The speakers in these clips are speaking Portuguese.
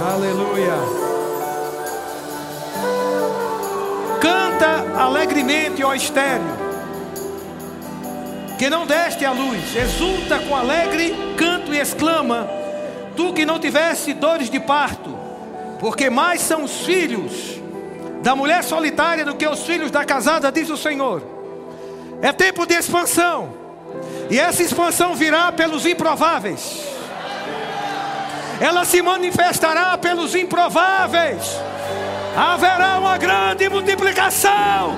Aleluia. Canta alegremente, ó estéreo, que não deste a luz, exulta com alegre canto e exclama: Tu que não tiveste dores de parto, porque mais são os filhos da mulher solitária do que os filhos da casada, diz o Senhor. É tempo de expansão, e essa expansão virá pelos improváveis, ela se manifestará pelos improváveis. Haverá uma grande multiplicação,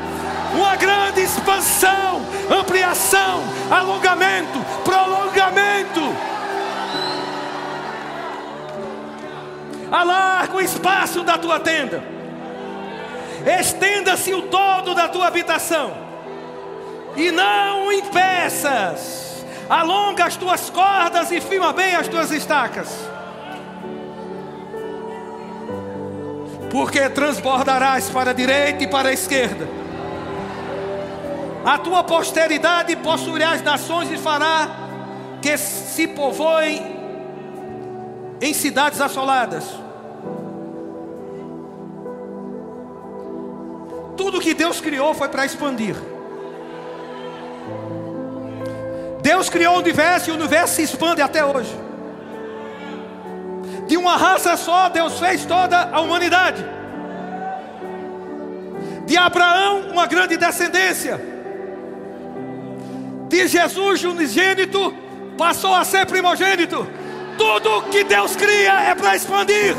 uma grande expansão, ampliação, alongamento, prolongamento. Alarga o espaço da tua tenda estenda-se o todo da tua habitação, e não impeças, alonga as tuas cordas e firma bem as tuas estacas, porque transbordarás para a direita e para a esquerda, a tua posteridade possuirá as nações e fará que se povoem em cidades assoladas. Tudo que Deus criou foi para expandir. Deus criou o universo e o universo se expande até hoje. De uma raça só, Deus fez toda a humanidade. De Abraão, uma grande descendência. De Jesus, unigênito, passou a ser primogênito. Tudo que Deus cria é para expandir.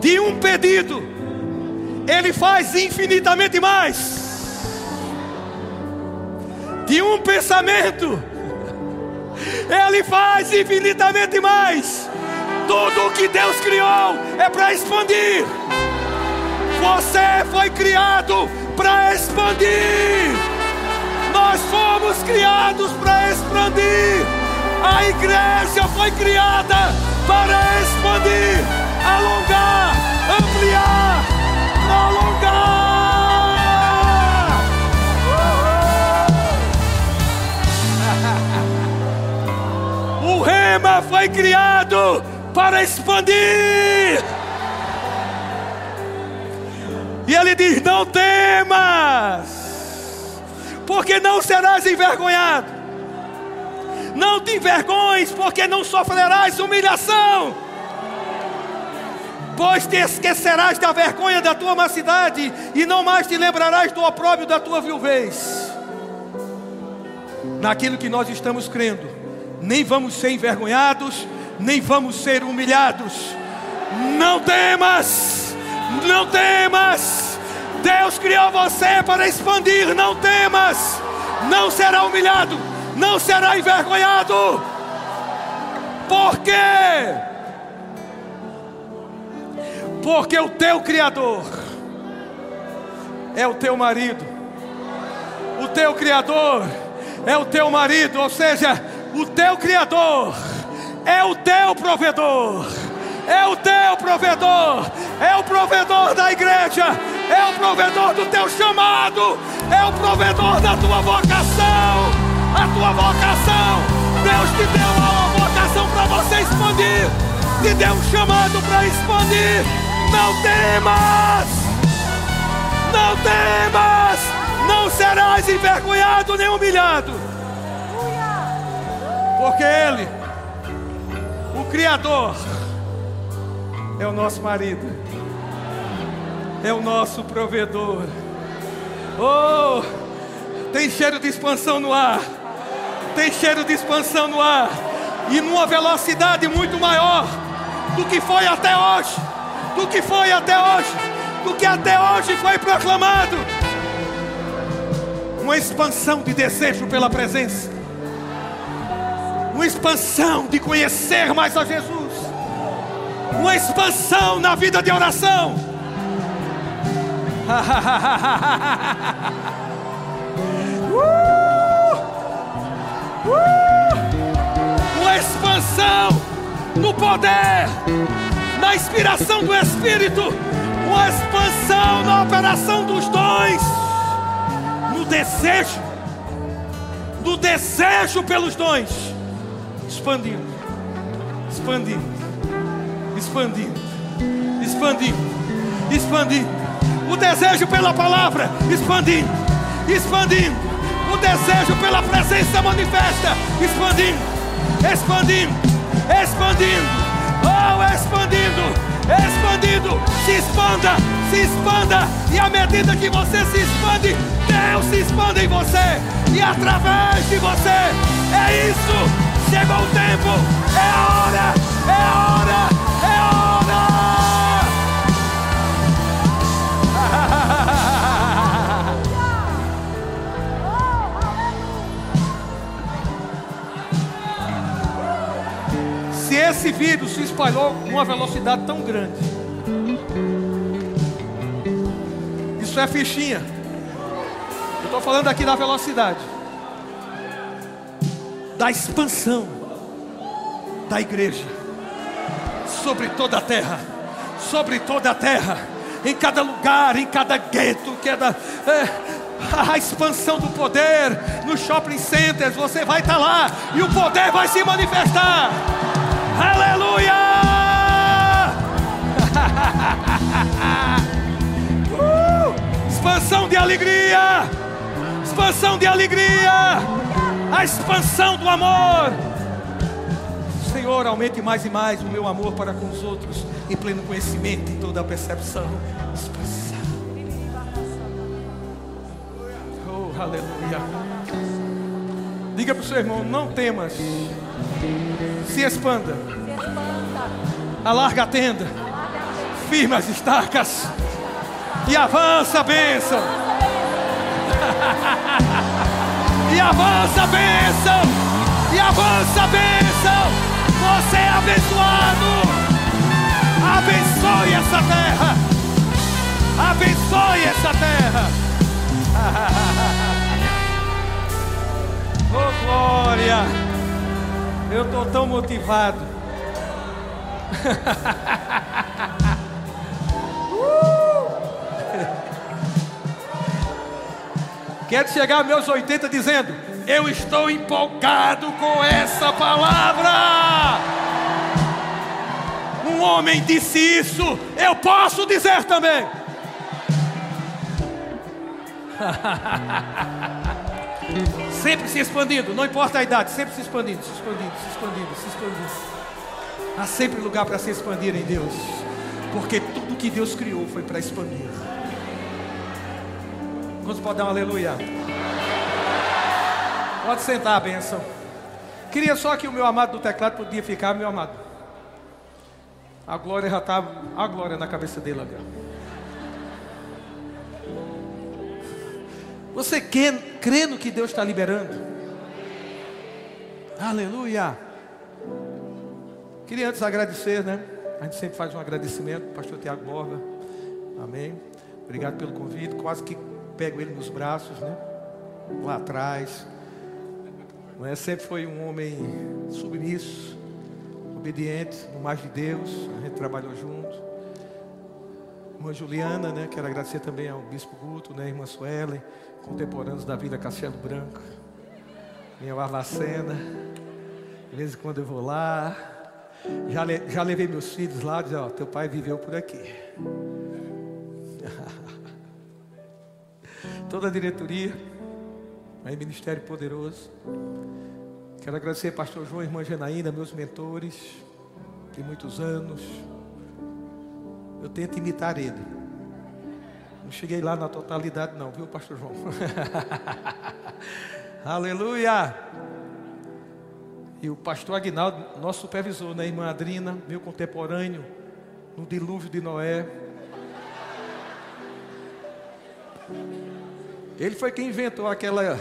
de um pedido, Ele faz infinitamente mais. De um pensamento, Ele faz infinitamente mais. Tudo o que Deus criou é para expandir. Você foi criado para expandir. Nós fomos criados para expandir. A igreja foi criada para expandir, alongar, ampliar, alongar. Rema foi criado para expandir. E ele diz: Não temas, porque não serás envergonhado. Não te envergonhes, porque não sofrerás humilhação. Pois te esquecerás da vergonha da tua mocidade, e não mais te lembrarás do opróbrio da tua viuvez. Naquilo que nós estamos crendo, nem vamos ser envergonhados, nem vamos ser humilhados. Não temas, não temas. Deus criou você para expandir, não temas. Não será humilhado, não será envergonhado. Por quê? Porque o teu Criador é o teu marido, o teu Criador é o teu marido, ou seja, o teu Criador é o teu provedor, é o teu provedor, é o provedor da igreja, é o provedor do teu chamado, é o provedor da tua vocação a tua vocação. Deus te deu uma vocação para você expandir, te deu um chamado para expandir. Não temas, não temas, não serás envergonhado nem humilhado, porque Ele, o Criador, é o nosso marido, é o nosso provedor. Oh, tem cheiro de expansão no ar tem cheiro de expansão no ar e numa velocidade muito maior do que foi até hoje, do que foi até hoje, do que até hoje foi proclamado. Uma expansão de desejo pela presença, uma expansão de conhecer mais a Jesus, uma expansão na vida de oração. uh! Uh! Uma expansão no poder, na inspiração do Espírito, uma expansão na operação dos dons, no desejo, no desejo pelos dons, expandindo, expandindo, expandindo, expandindo, expandindo. O desejo pela palavra, expandindo, expandindo. O desejo pela presença manifesta, expandindo, expandindo, expandindo. Oh, expandindo, expandindo. Se expanda, se expanda. E à medida que você se expande, Deus se expande em você. E através de você. É isso. Chegou o tempo. É a hora. É a hora. É a hora. Se esse vírus se espalhou com uma velocidade tão grande, isso é fichinha. Eu estou falando aqui da velocidade da expansão da igreja sobre toda a terra, sobre toda a terra, em cada lugar, em cada gueto, cada, é, a expansão do poder nos shopping centers, você vai estar tá lá e o poder vai se manifestar. Aleluia! uh, expansão de alegria, expansão de alegria a expansão do amor. Senhor, aumente mais e mais o meu amor para com os outros, em pleno conhecimento e toda a percepção. Expansão. Oh, aleluia. Diga para o seu irmão: não temas, se expanda, alarga a tenda, firma as estacas e avança a bênção. E avança a bênção. E avança a bênção. Você é abençoado. Abençoe essa terra. Abençoe essa terra. oh glória. Eu estou tão motivado. Quero chegar meus 80 dizendo: Eu estou empolgado com essa palavra. Um homem disse isso, eu posso dizer também. sempre se expandindo, não importa a idade, sempre se expandindo, se expandindo, se expandindo, se expandindo. Há sempre lugar para se expandir em Deus, porque tudo que Deus criou foi para expandir. Quantos podem dar um aleluia? Pode sentar, a benção. Queria só que o meu amado do teclado podia ficar, meu amado. A glória já está, a glória na cabeça dele ali. Você crê, crê no que Deus está liberando? Aleluia. Queria antes agradecer, né? A gente sempre faz um agradecimento, pastor Tiago Borba. Amém. Obrigado pelo convite. Quase que pego ele nos braços, né? Lá atrás. Mas sempre foi um homem submisso, obediente, no mais de Deus. A gente trabalhou junto. Irmã Juliana, né? Quero agradecer também ao Bispo Guto, né? Irmã Suelen, contemporâneos da vida Castelo Branco. Minha Varlacena. De vez em quando eu vou lá. Já, já levei meus filhos lá, dizer, ó, teu pai viveu por aqui. Toda a diretoria, aí Ministério Poderoso. Quero agradecer pastor João e irmã Janaína, meus mentores, de muitos anos. Eu tento imitar ele. Não cheguei lá na totalidade não, viu, pastor João? Aleluia! E o pastor Aguinaldo, nosso supervisor, né, irmã Adrina, meu contemporâneo, no dilúvio de Noé. Ele foi quem inventou aquela,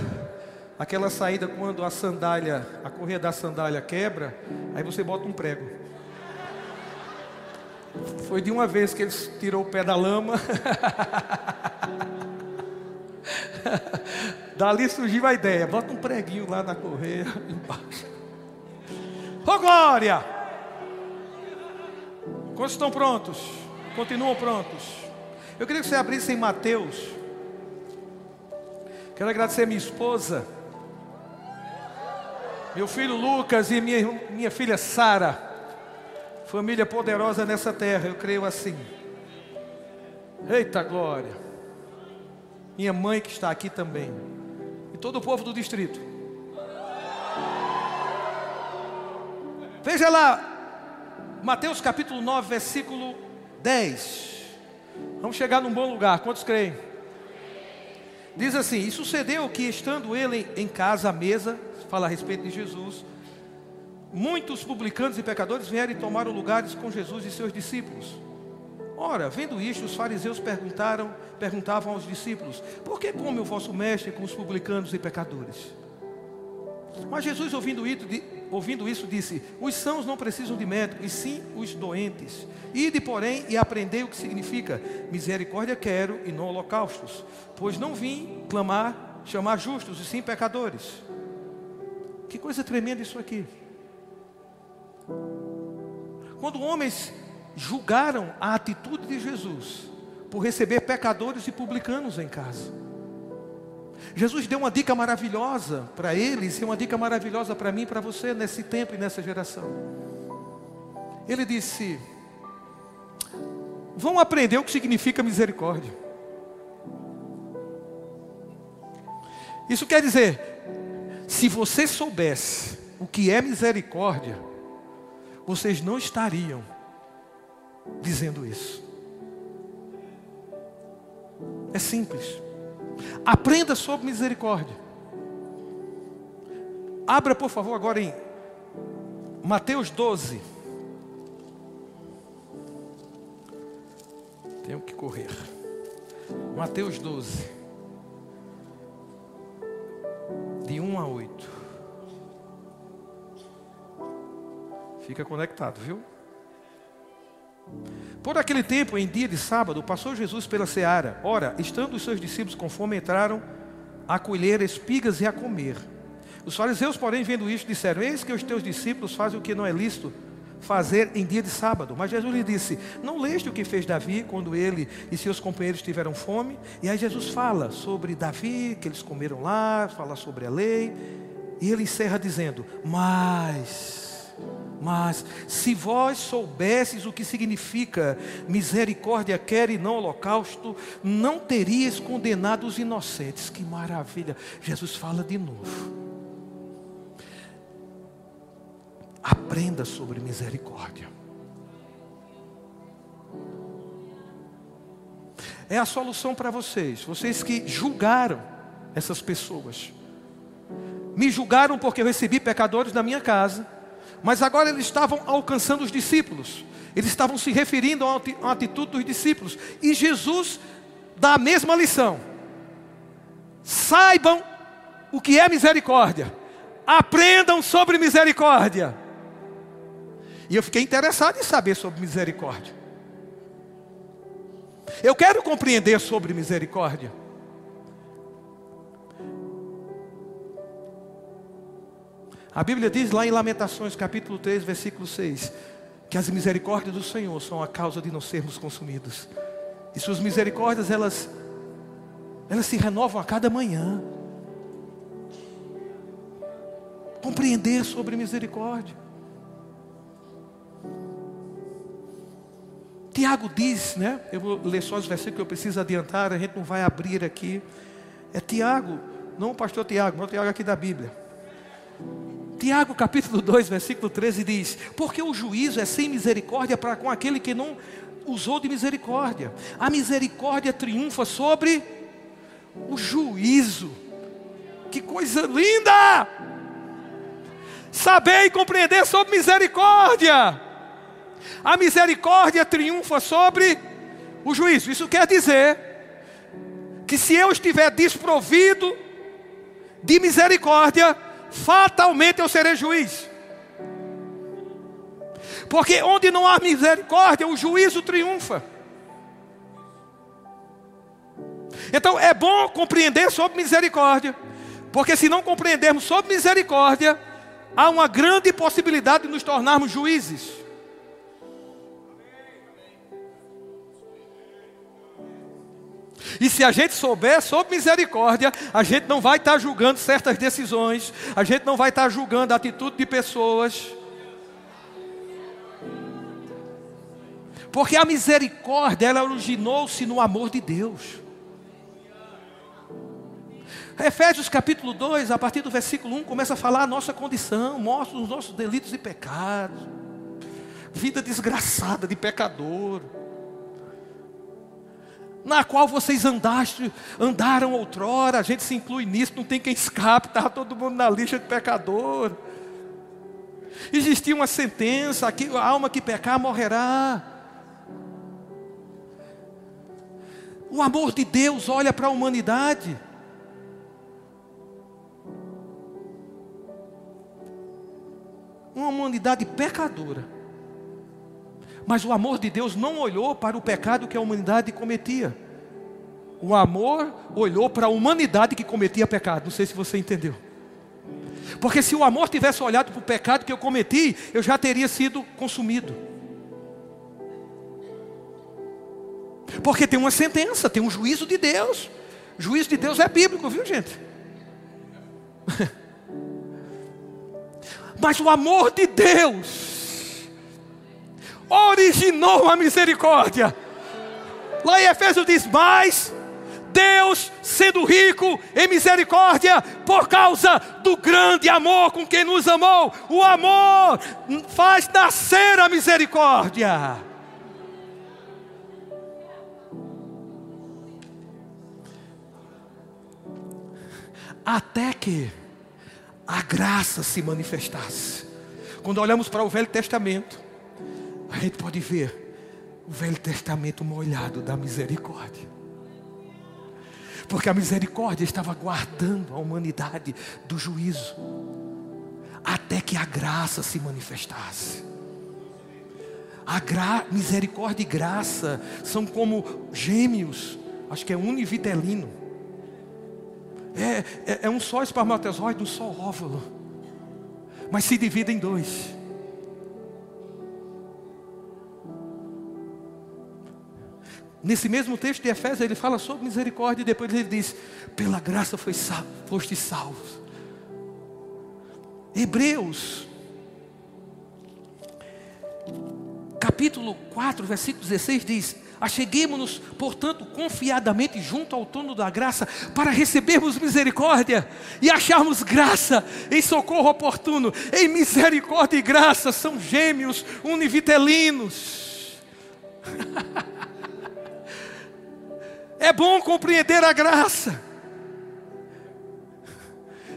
aquela saída quando a sandália, a correia da sandália quebra, aí você bota um prego. Foi de uma vez que ele tirou o pé da lama. Dali surgiu a ideia: bota um preguinho lá na correia embaixo. Ô oh, glória! Quantos estão prontos? Continuam prontos? Eu queria que você abrisse em Mateus Quero agradecer minha esposa. meu filho Lucas e minha, minha filha Sara. Família poderosa nessa terra, eu creio assim. Eita glória. Minha mãe que está aqui também. E todo o povo do distrito. Veja lá, Mateus capítulo 9, versículo 10. Vamos chegar num bom lugar, quantos creem? Diz assim: E sucedeu que, estando ele em casa à mesa, fala a respeito de Jesus, muitos publicanos e pecadores vieram e tomaram lugares com Jesus e seus discípulos. Ora, vendo isto, os fariseus perguntaram, perguntavam aos discípulos: Por que come o vosso mestre com os publicanos e pecadores? Mas Jesus, ouvindo isso, disse: Os sãos não precisam de médico, e sim os doentes. Ide, porém, e aprendei o que significa: misericórdia quero e não holocaustos, pois não vim clamar, chamar justos, e sim pecadores. Que coisa tremenda isso aqui. Quando homens julgaram a atitude de Jesus por receber pecadores e publicanos em casa. Jesus deu uma dica maravilhosa para eles e uma dica maravilhosa para mim e para você nesse tempo e nessa geração. Ele disse: Vão aprender o que significa misericórdia. Isso quer dizer, se você soubesse o que é misericórdia, vocês não estariam dizendo isso. É simples. Aprenda sobre misericórdia. Abra, por favor, agora em Mateus 12. Tenho que correr. Mateus 12. De 1 a 8. Fica conectado, viu? Por aquele tempo, em dia de sábado, passou Jesus pela seara. Ora, estando os seus discípulos com fome, entraram a colher espigas e a comer. Os fariseus, porém, vendo isto, disseram: Eis que os teus discípulos fazem o que não é lícito fazer em dia de sábado. Mas Jesus lhe disse: Não leste o que fez Davi quando ele e seus companheiros tiveram fome? E aí Jesus fala sobre Davi, que eles comeram lá, fala sobre a lei. E ele encerra dizendo: Mas mas se vós soubesses o que significa misericórdia quer e não holocausto, não teríeis condenado os inocentes. Que maravilha! Jesus fala de novo. Aprenda sobre misericórdia. É a solução para vocês, vocês que julgaram essas pessoas. Me julgaram porque eu recebi pecadores na minha casa mas agora eles estavam alcançando os discípulos. Eles estavam se referindo à atitude dos discípulos. E Jesus dá a mesma lição. Saibam o que é misericórdia. Aprendam sobre misericórdia. E eu fiquei interessado em saber sobre misericórdia. Eu quero compreender sobre misericórdia. A Bíblia diz lá em Lamentações, capítulo 3, versículo 6, que as misericórdias do Senhor são a causa de não sermos consumidos. E suas misericórdias, elas, elas se renovam a cada manhã. Compreender sobre misericórdia. Tiago diz, né? Eu vou ler só os versículos que eu preciso adiantar, a gente não vai abrir aqui. É Tiago, não o pastor Tiago, mas o Tiago aqui da Bíblia. Tiago capítulo 2, versículo 13 diz: Porque o juízo é sem misericórdia para com aquele que não usou de misericórdia. A misericórdia triunfa sobre o juízo. Que coisa linda! Saber e compreender sobre misericórdia. A misericórdia triunfa sobre o juízo. Isso quer dizer que se eu estiver desprovido de misericórdia, fatalmente eu serei juiz. Porque onde não há misericórdia, o juízo triunfa. Então é bom compreender sobre misericórdia, porque se não compreendermos sobre misericórdia, há uma grande possibilidade de nos tornarmos juízes. E se a gente souber sobre misericórdia, a gente não vai estar julgando certas decisões, a gente não vai estar julgando a atitude de pessoas. Porque a misericórdia, ela originou-se no amor de Deus. Efésios capítulo 2, a partir do versículo 1, começa a falar a nossa condição, mostra os nossos delitos e pecados, vida desgraçada de pecador, na qual vocês andaste, andaram outrora, a gente se inclui nisso, não tem quem escape, estava todo mundo na lista de pecador. Existia uma sentença, que a alma que pecar morrerá. O amor de Deus olha para a humanidade. Uma humanidade pecadora. Mas o amor de Deus não olhou para o pecado que a humanidade cometia. O amor olhou para a humanidade que cometia pecado. Não sei se você entendeu. Porque se o amor tivesse olhado para o pecado que eu cometi, eu já teria sido consumido. Porque tem uma sentença, tem um juízo de Deus. Juízo de Deus é bíblico, viu gente? Mas o amor de Deus originou a misericórdia. Lá em Efésios diz: Mas Deus, sendo rico em misericórdia, por causa do grande amor com quem nos amou, o amor faz nascer a misericórdia. até que a graça se manifestasse. Quando olhamos para o Velho Testamento, a gente pode ver o Velho Testamento molhado da misericórdia. Porque a misericórdia estava guardando a humanidade do juízo, até que a graça se manifestasse. A gra... misericórdia e graça são como gêmeos, acho que é univitelino. É, é, é um só espermatozoide, um só óvulo. Mas se divide em dois. Nesse mesmo texto de Efésios, ele fala sobre misericórdia e depois ele diz: pela graça foi foste salvos. Hebreus, capítulo 4, versículo 16 diz: Acheguemos-nos, portanto, confiadamente junto ao trono da graça, para recebermos misericórdia e acharmos graça em socorro oportuno. Em misericórdia e graça são gêmeos univitelinos. é bom compreender a graça.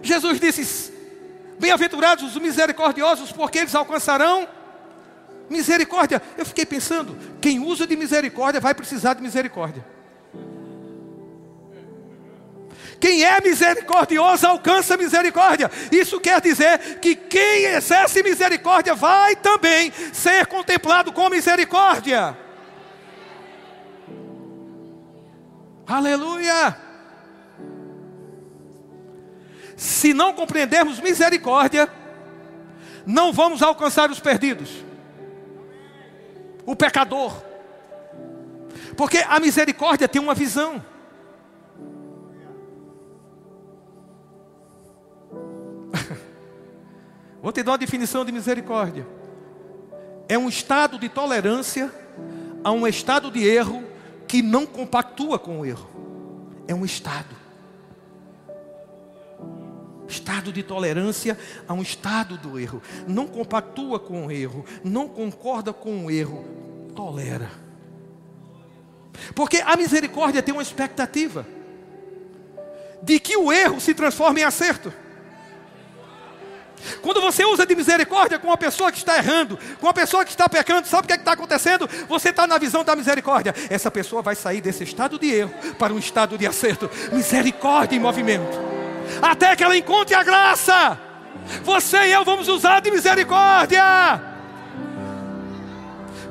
Jesus disse: Bem-aventurados os misericordiosos, porque eles alcançarão Misericórdia. Eu fiquei pensando, quem usa de misericórdia vai precisar de misericórdia. Quem é misericordioso alcança misericórdia. Isso quer dizer que quem exerce misericórdia vai também ser contemplado com misericórdia. Aleluia! Se não compreendermos misericórdia, não vamos alcançar os perdidos o pecador. Porque a misericórdia tem uma visão. Vou te dar uma definição de misericórdia. É um estado de tolerância a um estado de erro que não compactua com o erro. É um estado. Estado de tolerância a um estado do erro. Não compactua com o erro, não concorda com o erro, tolera. Porque a misericórdia tem uma expectativa de que o erro se transforme em acerto. Quando você usa de misericórdia com uma pessoa que está errando, com uma pessoa que está pecando, sabe o que é está acontecendo? Você está na visão da misericórdia. Essa pessoa vai sair desse estado de erro para um estado de acerto. Misericórdia em movimento. Até que ela encontre a graça. Você e eu vamos usar de misericórdia.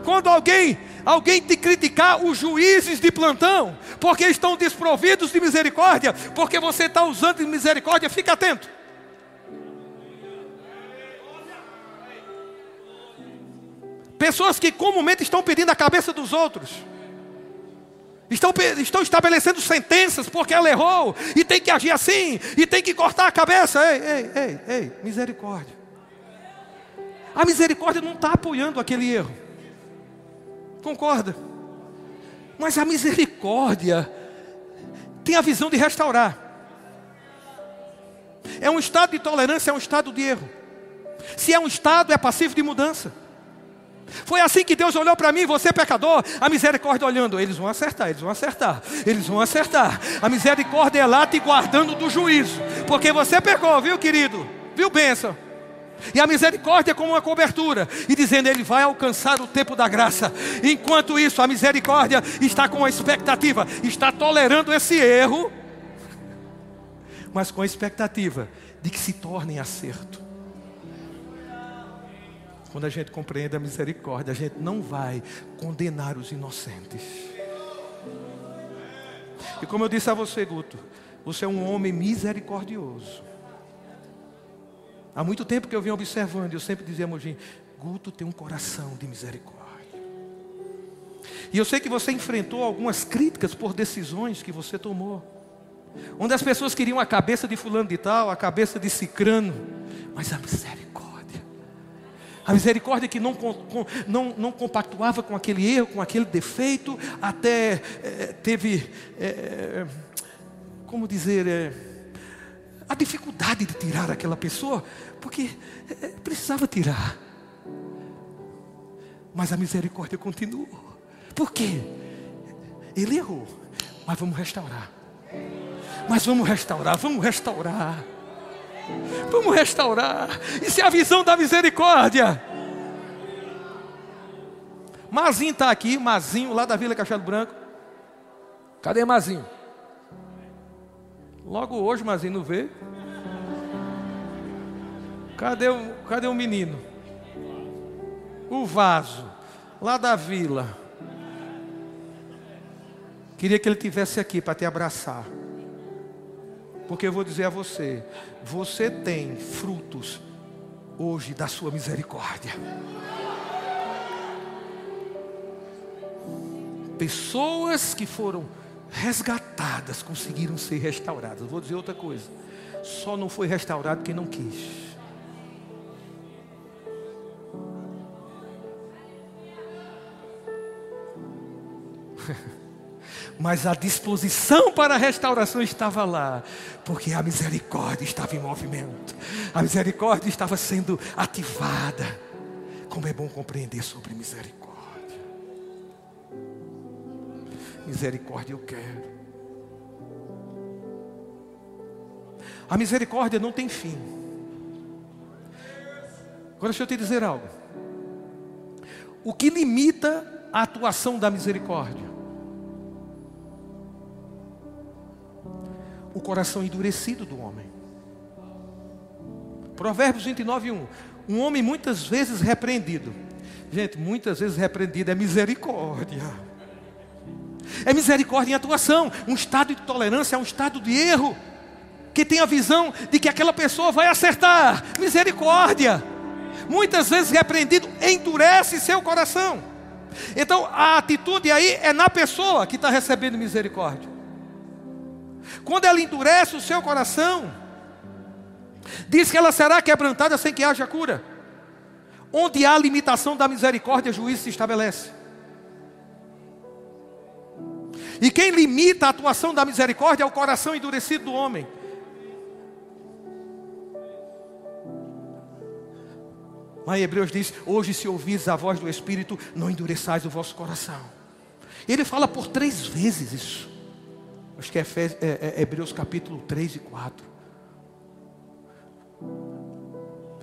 Quando alguém alguém te criticar os juízes de plantão, porque estão desprovidos de misericórdia, porque você está usando de misericórdia, fica atento. Pessoas que comumente estão pedindo a cabeça dos outros. Estão, estão estabelecendo sentenças porque ela errou e tem que agir assim e tem que cortar a cabeça. Ei, ei, ei, ei, misericórdia. A misericórdia não está apoiando aquele erro. Concorda? Mas a misericórdia tem a visão de restaurar. É um estado de tolerância, é um estado de erro. Se é um estado, é passivo de mudança. Foi assim que Deus olhou para mim, você pecador, a misericórdia olhando, eles vão acertar, eles vão acertar, eles vão acertar. A misericórdia é lá te guardando do juízo, porque você pecou, viu, querido? Viu, bênção? E a misericórdia é como uma cobertura, e dizendo ele vai alcançar o tempo da graça. Enquanto isso, a misericórdia está com a expectativa, está tolerando esse erro, mas com a expectativa de que se torne acerto. Quando a gente compreende a misericórdia, a gente não vai condenar os inocentes. E como eu disse a você, Guto, você é um homem misericordioso. Há muito tempo que eu venho observando, eu sempre dizia a Guto tem um coração de misericórdia. E eu sei que você enfrentou algumas críticas por decisões que você tomou. Onde as pessoas queriam a cabeça de fulano de tal, a cabeça de cicrano, mas a misericórdia a misericórdia que não, não, não compactuava com aquele erro, com aquele defeito, até é, teve, é, como dizer, é, a dificuldade de tirar aquela pessoa, porque precisava tirar. Mas a misericórdia continuou. Por quê? Ele errou, mas vamos restaurar. Mas vamos restaurar, vamos restaurar. Vamos restaurar. Isso é a visão da misericórdia. Mazinho está aqui, Mazinho, lá da Vila Cachado Branco. Cadê Mazinho? Logo hoje, Mazinho não vê. Cadê o, cadê o menino? O vaso, lá da vila. Queria que ele tivesse aqui para te abraçar. Porque eu vou dizer a você: você tem frutos hoje da sua misericórdia. Pessoas que foram resgatadas conseguiram ser restauradas. Vou dizer outra coisa: só não foi restaurado quem não quis. mas a disposição para a restauração estava lá, porque a misericórdia estava em movimento, a misericórdia estava sendo ativada. Como é bom compreender sobre misericórdia. Misericórdia eu quero. A misericórdia não tem fim. Agora deixa eu te dizer algo. O que limita a atuação da misericórdia? O coração endurecido do homem. Provérbios 29, 1. Um homem muitas vezes repreendido. Gente, muitas vezes repreendido é misericórdia. É misericórdia em atuação. Um estado de tolerância é um estado de erro. Que tem a visão de que aquela pessoa vai acertar. Misericórdia. Muitas vezes repreendido endurece seu coração. Então a atitude aí é na pessoa que está recebendo misericórdia. Quando ela endurece o seu coração, diz que ela será quebrantada sem que haja cura. Onde há limitação da misericórdia, juízo se estabelece. E quem limita a atuação da misericórdia é o coração endurecido do homem. Mas Hebreus diz: Hoje, se ouvis a voz do Espírito, não endureçais o vosso coração. Ele fala por três vezes isso. Acho que é, é, é Hebreus capítulo 3 e 4.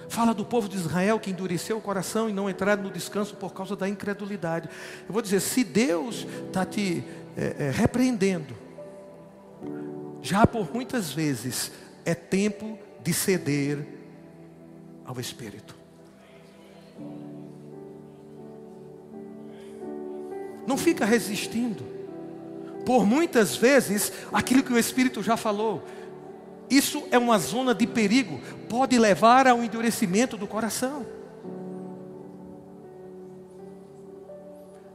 Fala do povo de Israel que endureceu o coração e não entraram no descanso por causa da incredulidade. Eu vou dizer, se Deus está te é, é, repreendendo, já por muitas vezes é tempo de ceder ao Espírito. Não fica resistindo por muitas vezes aquilo que o Espírito já falou. Isso é uma zona de perigo, pode levar ao endurecimento do coração.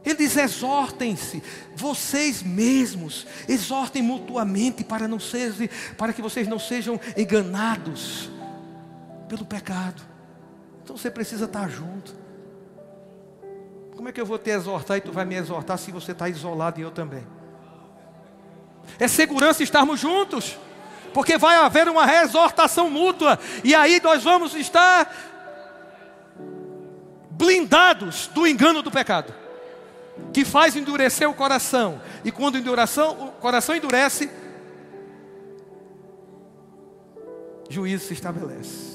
Ele diz: exortem-se, vocês mesmos, exortem mutuamente para, não sejam, para que vocês não sejam enganados pelo pecado. Então você precisa estar junto. Como é que eu vou te exortar e tu vai me exortar se você está isolado e eu também? É segurança estarmos juntos, porque vai haver uma exortação mútua, e aí nós vamos estar blindados do engano do pecado, que faz endurecer o coração, e quando o coração endurece, juízo se estabelece.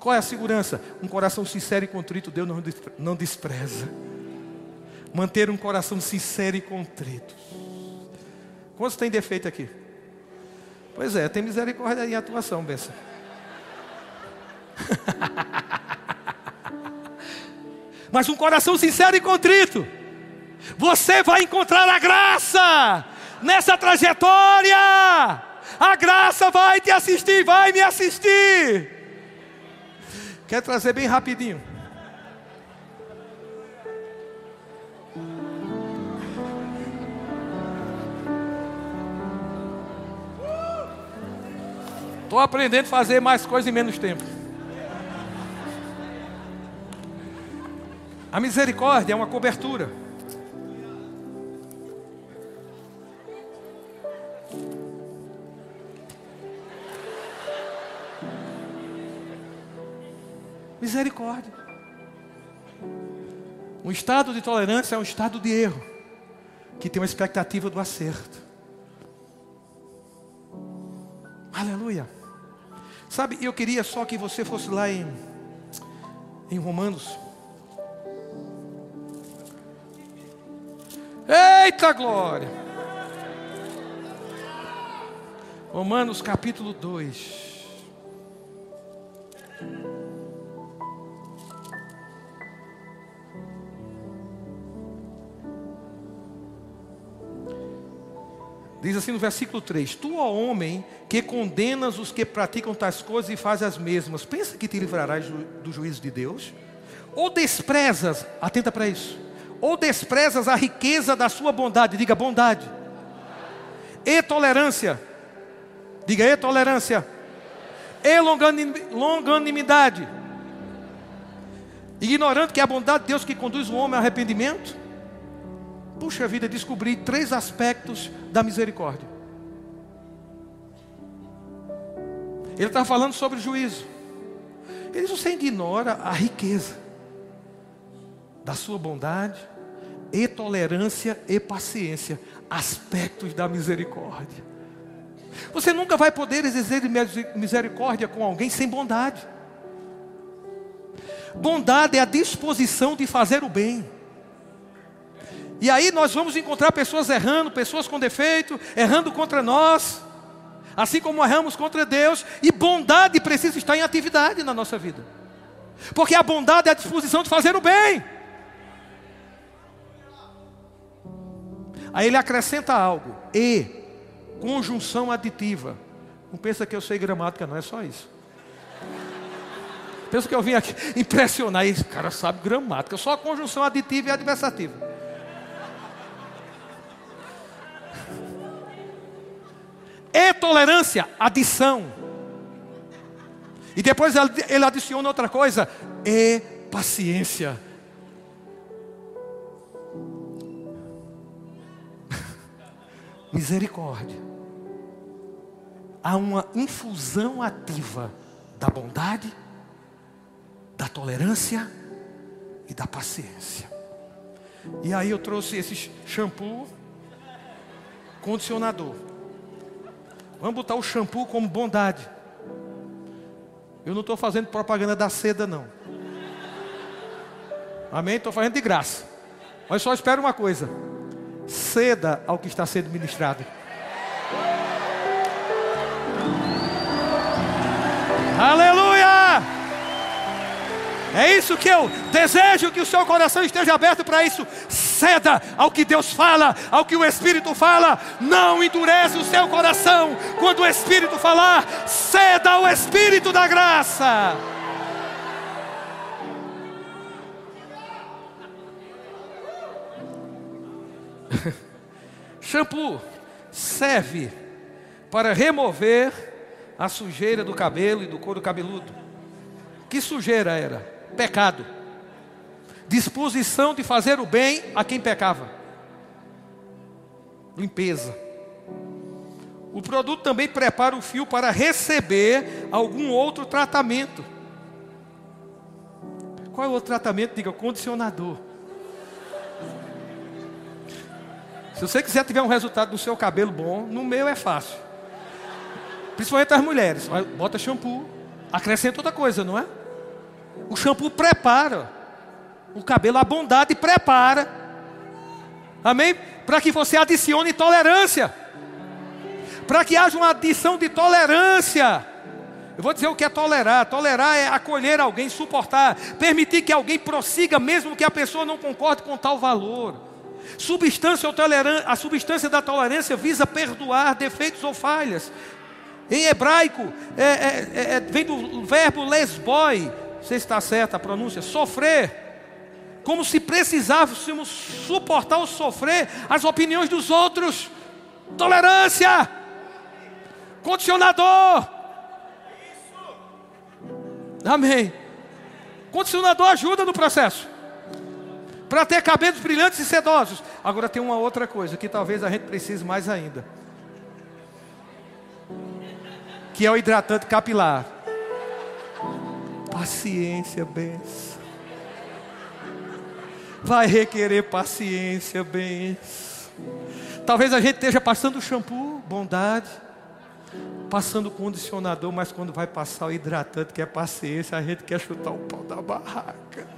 Qual é a segurança? Um coração sincero e contrito, Deus não despreza. Manter um coração sincero e contrito. Quantos tem defeito aqui? Pois é, tem misericórdia em atuação, benção. Mas um coração sincero e contrito, você vai encontrar a graça nessa trajetória. A graça vai te assistir, vai me assistir. Quer trazer bem rapidinho. Estou aprendendo a fazer mais coisas em menos tempo. A misericórdia é uma cobertura. Misericórdia. Um estado de tolerância é um estado de erro, que tem uma expectativa do acerto. Aleluia. Sabe, eu queria só que você fosse lá em, em Romanos. Eita glória! Romanos capítulo 2. Diz assim no versículo 3: Tu, ó homem, que condenas os que praticam tais coisas e fazes as mesmas, pensa que te livrarás do juízo de Deus? Ou desprezas, atenta para isso, ou desprezas a riqueza da sua bondade, diga bondade, e tolerância, diga e tolerância, e longanimidade, ignorando que é a bondade de Deus que conduz o homem ao arrependimento? Puxa vida, descobri três aspectos da misericórdia. Ele está falando sobre juízo. Ele diz: você ignora a riqueza da sua bondade, e tolerância e paciência, aspectos da misericórdia. Você nunca vai poder exercer misericórdia com alguém sem bondade. Bondade é a disposição de fazer o bem. E aí nós vamos encontrar pessoas errando, pessoas com defeito, errando contra nós, assim como erramos contra Deus, e bondade precisa estar em atividade na nossa vida, porque a bondade é a disposição de fazer o bem. Aí ele acrescenta algo, e conjunção aditiva. Não pensa que eu sei gramática, não é só isso. Pensa que eu vim aqui impressionar, esse cara sabe gramática, só a conjunção aditiva e adversativa. E tolerância, adição. E depois ele adiciona outra coisa, e paciência. Misericórdia. Há uma infusão ativa da bondade, da tolerância e da paciência. E aí eu trouxe esse shampoo condicionador. Vamos botar o shampoo como bondade. Eu não estou fazendo propaganda da seda, não. Amém? Estou fazendo de graça. Mas só espero uma coisa: ceda ao que está sendo ministrado. Aleluia! É isso que eu desejo que o seu coração esteja aberto para isso. Ceda ao que Deus fala, ao que o Espírito fala. Não endurece o seu coração quando o Espírito falar. Ceda ao Espírito da graça. Shampoo serve para remover a sujeira do cabelo e do couro cabeludo. Que sujeira era? Pecado. Disposição de fazer o bem a quem pecava. Limpeza. O produto também prepara o fio para receber algum outro tratamento. Qual é o outro tratamento? Diga, condicionador. Se você quiser tiver um resultado do seu cabelo bom, no meu é fácil. Principalmente as mulheres. Bota shampoo, acrescenta outra coisa, não é? O shampoo prepara o cabelo, a bondade prepara. Amém? Para que você adicione tolerância. Para que haja uma adição de tolerância. Eu vou dizer o que é tolerar. Tolerar é acolher alguém, suportar, permitir que alguém prossiga, mesmo que a pessoa não concorde com tal valor. Substância ou tolerância, a substância da tolerância visa perdoar defeitos ou falhas. Em hebraico, é, é, é, vem do verbo lesboi, se está certa a pronúncia, sofrer. Como se precisássemos suportar ou sofrer as opiniões dos outros. Tolerância, condicionador. Amém. Condicionador ajuda no processo para ter cabelos brilhantes e sedosos. Agora tem uma outra coisa que talvez a gente precise mais ainda. Que é o hidratante capilar. Paciência, benção. Vai requerer paciência, benção. Talvez a gente esteja passando shampoo, bondade, passando condicionador, mas quando vai passar o hidratante, que é paciência, a gente quer chutar o pau da barraca.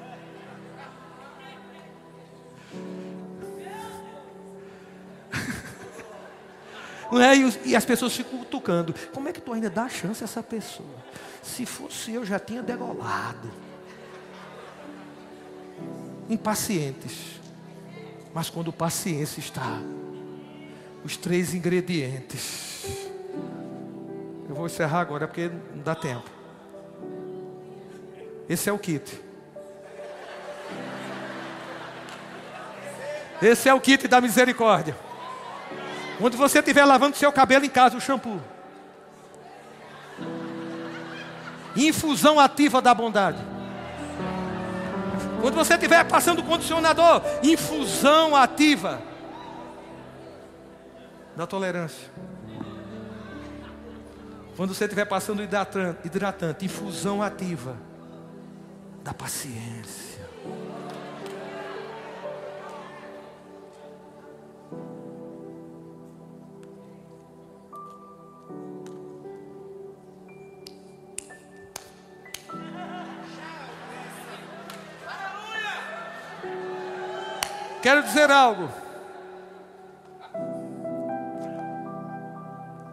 Não é? E, as pessoas ficam tocando. Como é que tu ainda dá chance a essa pessoa? Se fosse eu, já tinha degolado. Impacientes. Mas quando paciência está, os três ingredientes. Eu vou encerrar agora porque não dá tempo. Esse é o kit. Esse é o kit da misericórdia. Quando você estiver lavando seu cabelo em casa, o shampoo. Infusão ativa da bondade. Quando você estiver passando o condicionador, infusão ativa da tolerância. Quando você estiver passando hidratante, hidratante, infusão ativa da paciência. Quero dizer algo.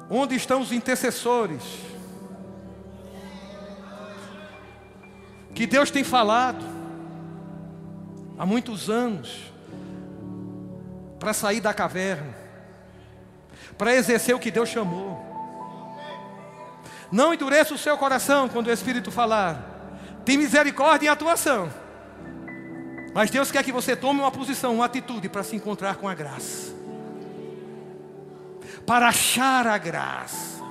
Onde estão os intercessores? Que Deus tem falado há muitos anos para sair da caverna, para exercer o que Deus chamou. Não endureça o seu coração quando o Espírito falar. Tem misericórdia em atuação. Mas Deus quer que você tome uma posição, uma atitude para se encontrar com a graça. Para achar a graça.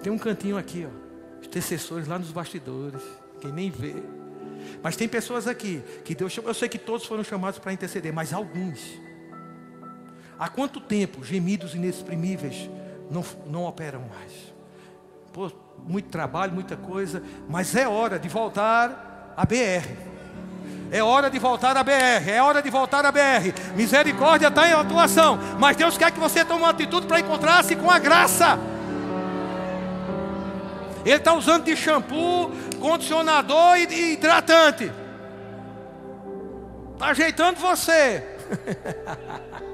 Tem um cantinho aqui, ó. Os intercessores lá nos bastidores. Quem nem vê. Mas tem pessoas aqui que Deus. Eu sei que todos foram chamados para interceder, mas alguns. Há quanto tempo gemidos inexprimíveis não, não operam mais. Pô, muito trabalho, muita coisa, mas é hora de voltar à BR. É hora de voltar à BR, é hora de voltar à BR. Misericórdia está em atuação, mas Deus quer que você tome uma atitude para encontrar-se com a graça. Ele está usando de shampoo, condicionador e, hidratante. Está ajeitando você.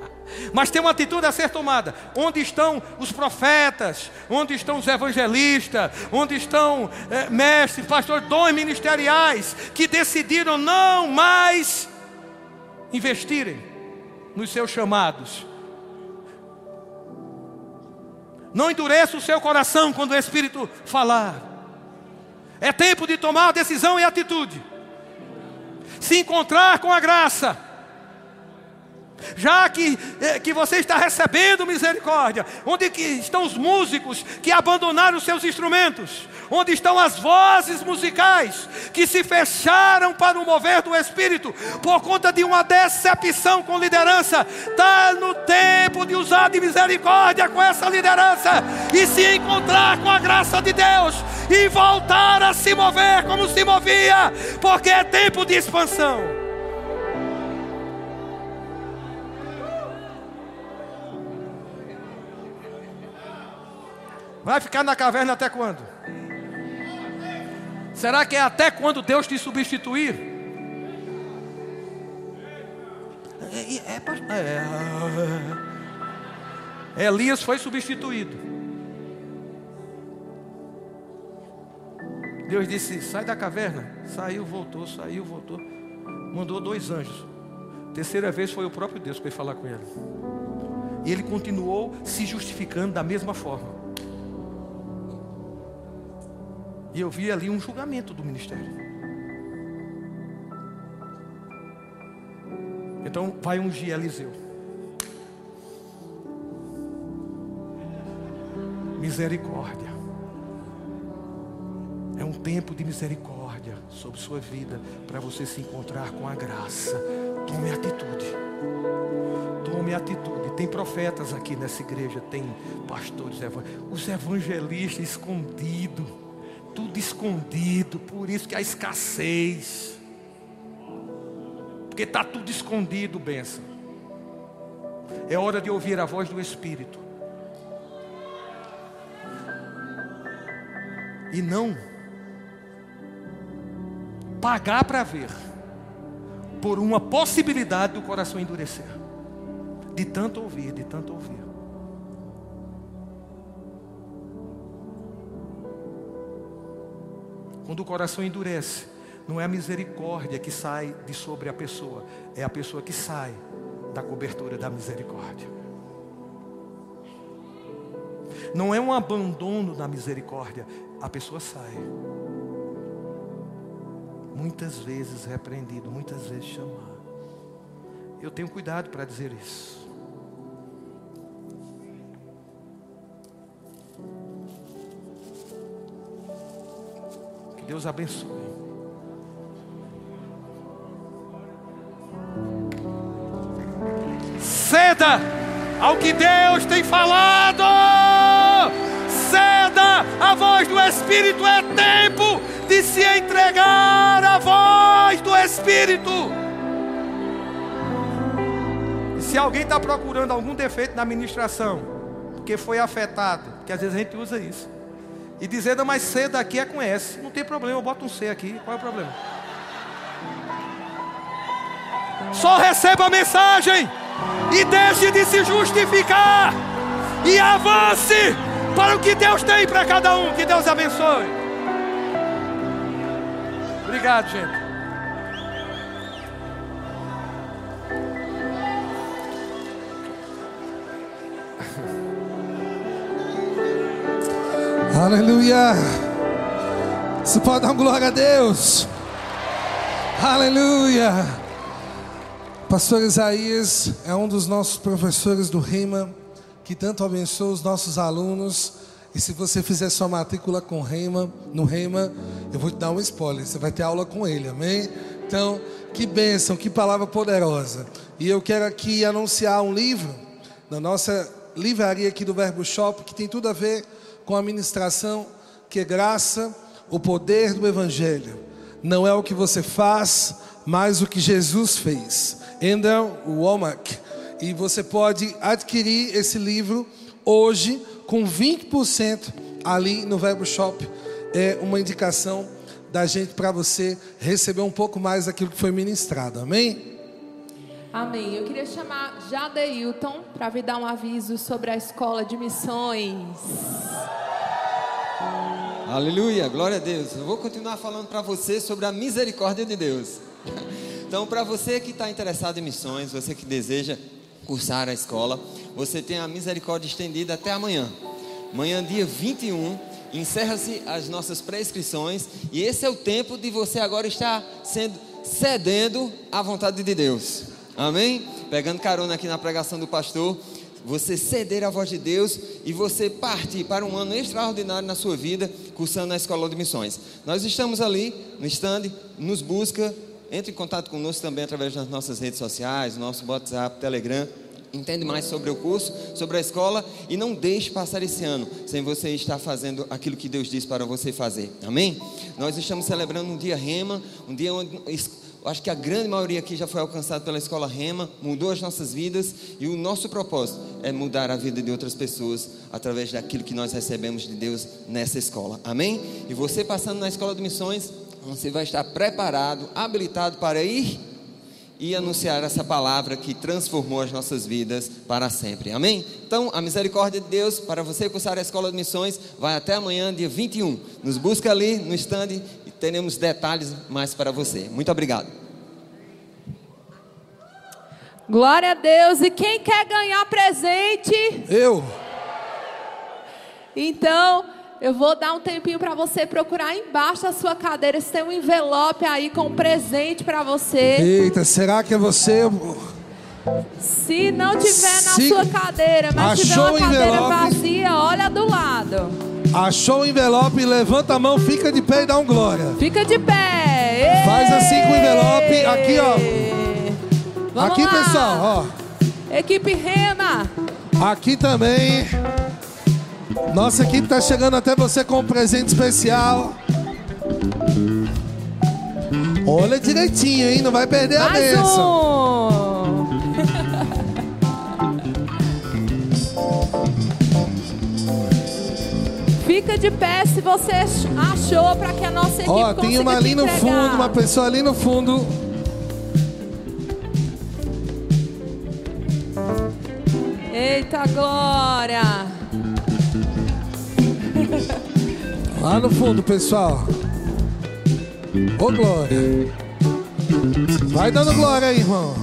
Mas tem uma atitude a ser tomada. Onde estão os profetas? Onde estão os evangelistas? Onde estão é, mestres, pastores, dons ministeriais que decidiram não mais investirem nos seus chamados? Não endureça o seu coração quando o Espírito falar. É tempo de tomar decisão e atitude. Se encontrar com a graça já que, eh, que você está recebendo misericórdia, onde que estão os músicos que abandonaram seus instrumentos? Onde estão as vozes musicais que se fecharam para o mover do Espírito por conta de uma decepção com liderança? Está no tempo de usar de misericórdia com essa liderança e se encontrar com a graça de Deus e voltar a se mover como se movia, porque é tempo de expansão. Vai ficar na caverna até quando? Será que é até quando Deus te substituir? É, é, é, é, Elias foi substituído. Deus disse: sai da caverna. Saiu, voltou, saiu, voltou. Mandou dois anjos. Terceira vez foi o próprio Deus que foi falar com ele. E ele continuou se justificando da mesma forma. E eu vi ali um julgamento do ministério. Então vai ungir Eliseu. Misericórdia. É um tempo de misericórdia sobre sua vida para você se encontrar com a graça. Tome atitude. Tome atitude. Tem profetas aqui nessa igreja, tem pastores, os evangelistas escondidos tudo escondido, por isso que a escassez. Porque está tudo escondido, benção. É hora de ouvir a voz do Espírito. E não pagar para ver, por uma possibilidade do coração endurecer. De tanto ouvir, de tanto ouvir. Quando o coração endurece, não é a misericórdia que sai de sobre a pessoa, é a pessoa que sai da cobertura da misericórdia. Não é um abandono da misericórdia, a pessoa sai. Muitas vezes repreendido, muitas vezes chamado. Eu tenho cuidado para dizer isso. Deus abençoe. Ceda ao que Deus tem falado. Ceda a voz do Espírito. É tempo de se entregar à voz do Espírito. E se alguém está procurando algum defeito na ministração, porque foi afetado, porque às vezes a gente usa isso e dizendo, mas C daqui é com S. Não tem problema, eu boto um C aqui. Qual é o problema? Só receba a mensagem e deixe de se justificar e avance para o que Deus tem para cada um. Que Deus abençoe. Obrigado, gente. Aleluia. Você pode dar glória a Deus. Aleluia. Pastor Isaías é um dos nossos professores do Rema, que tanto abençoa os nossos alunos. E se você fizer sua matrícula com Rema, no Rema, eu vou te dar um spoiler, você vai ter aula com ele, amém? Então, que bênção, que palavra poderosa. E eu quero aqui anunciar um livro na nossa livraria aqui do Verbo Shop, que tem tudo a ver com a ministração que é graça, o poder do Evangelho. Não é o que você faz, mas o que Jesus fez. Andrew Womack. E você pode adquirir esse livro hoje com 20% ali no Verbo Shop. É uma indicação da gente para você receber um pouco mais daquilo que foi ministrado. Amém? Amém. Eu queria chamar Jadeilton para vir dar um aviso sobre a escola de missões. Aleluia, glória a Deus. Eu vou continuar falando para você sobre a misericórdia de Deus. Então, para você que está interessado em missões, você que deseja cursar a escola, você tem a misericórdia estendida até amanhã. Amanhã, dia 21, encerra-se as nossas prescrições e esse é o tempo de você agora estar sendo cedendo à vontade de Deus. Amém? Pegando carona aqui na pregação do pastor, você ceder à voz de Deus e você partir para um ano extraordinário na sua vida, cursando na Escola de Missões. Nós estamos ali no stand, nos busca, entre em contato conosco também através das nossas redes sociais, nosso WhatsApp, Telegram. Entende mais sobre o curso, sobre a escola e não deixe passar esse ano sem você estar fazendo aquilo que Deus diz para você fazer. Amém? Nós estamos celebrando um dia rema, um dia onde acho que a grande maioria aqui já foi alcançada pela escola Rema, mudou as nossas vidas e o nosso propósito é mudar a vida de outras pessoas através daquilo que nós recebemos de Deus nessa escola. Amém? E você passando na escola de missões, você vai estar preparado, habilitado para ir e anunciar essa palavra que transformou as nossas vidas para sempre. Amém? Então, a misericórdia de Deus para você cursar a escola de missões vai até amanhã, dia 21. Nos busca ali no stand e teremos detalhes mais para você. Muito obrigado. Glória a Deus. E quem quer ganhar presente? Eu. Então, eu vou dar um tempinho para você procurar embaixo da sua cadeira se tem um envelope aí com um presente para você. Eita, será que é você? Se não tiver na Se sua cadeira, mas tiver uma cadeira envelope, vazia, olha do lado. Achou o envelope, levanta a mão, fica de pé e dá um glória. Fica de pé. Ei! Faz assim com o envelope, aqui ó. Vamos aqui lá. pessoal, ó. Equipe Rema. Aqui também. Nossa equipe está chegando até você com um presente especial. Olha direitinho, hein? Não vai perder Mais a bênção. Um. Fica de pé se você achou para que a nossa equipe Ó, tem uma ali no fundo, uma pessoa ali no fundo. Eita glória! Lá no fundo, pessoal. Ô oh, glória. Vai dando glória aí, irmão.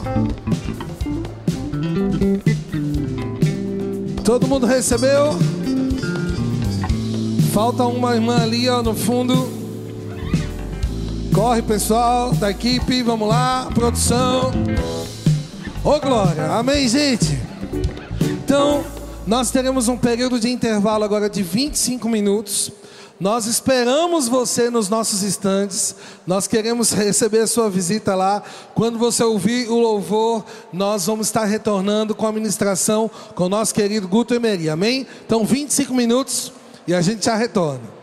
Todo mundo recebeu? Falta uma irmã ali, ó, no fundo. Corre, pessoal, da equipe, vamos lá, produção. Ô oh, glória. Amém, gente. Então, nós teremos um período de intervalo agora de 25 minutos. Nós esperamos você nos nossos estandes. Nós queremos receber a sua visita lá. Quando você ouvir o louvor, nós vamos estar retornando com a ministração com o nosso querido Guto Emery. Amém? Então, 25 minutos e a gente já retorna.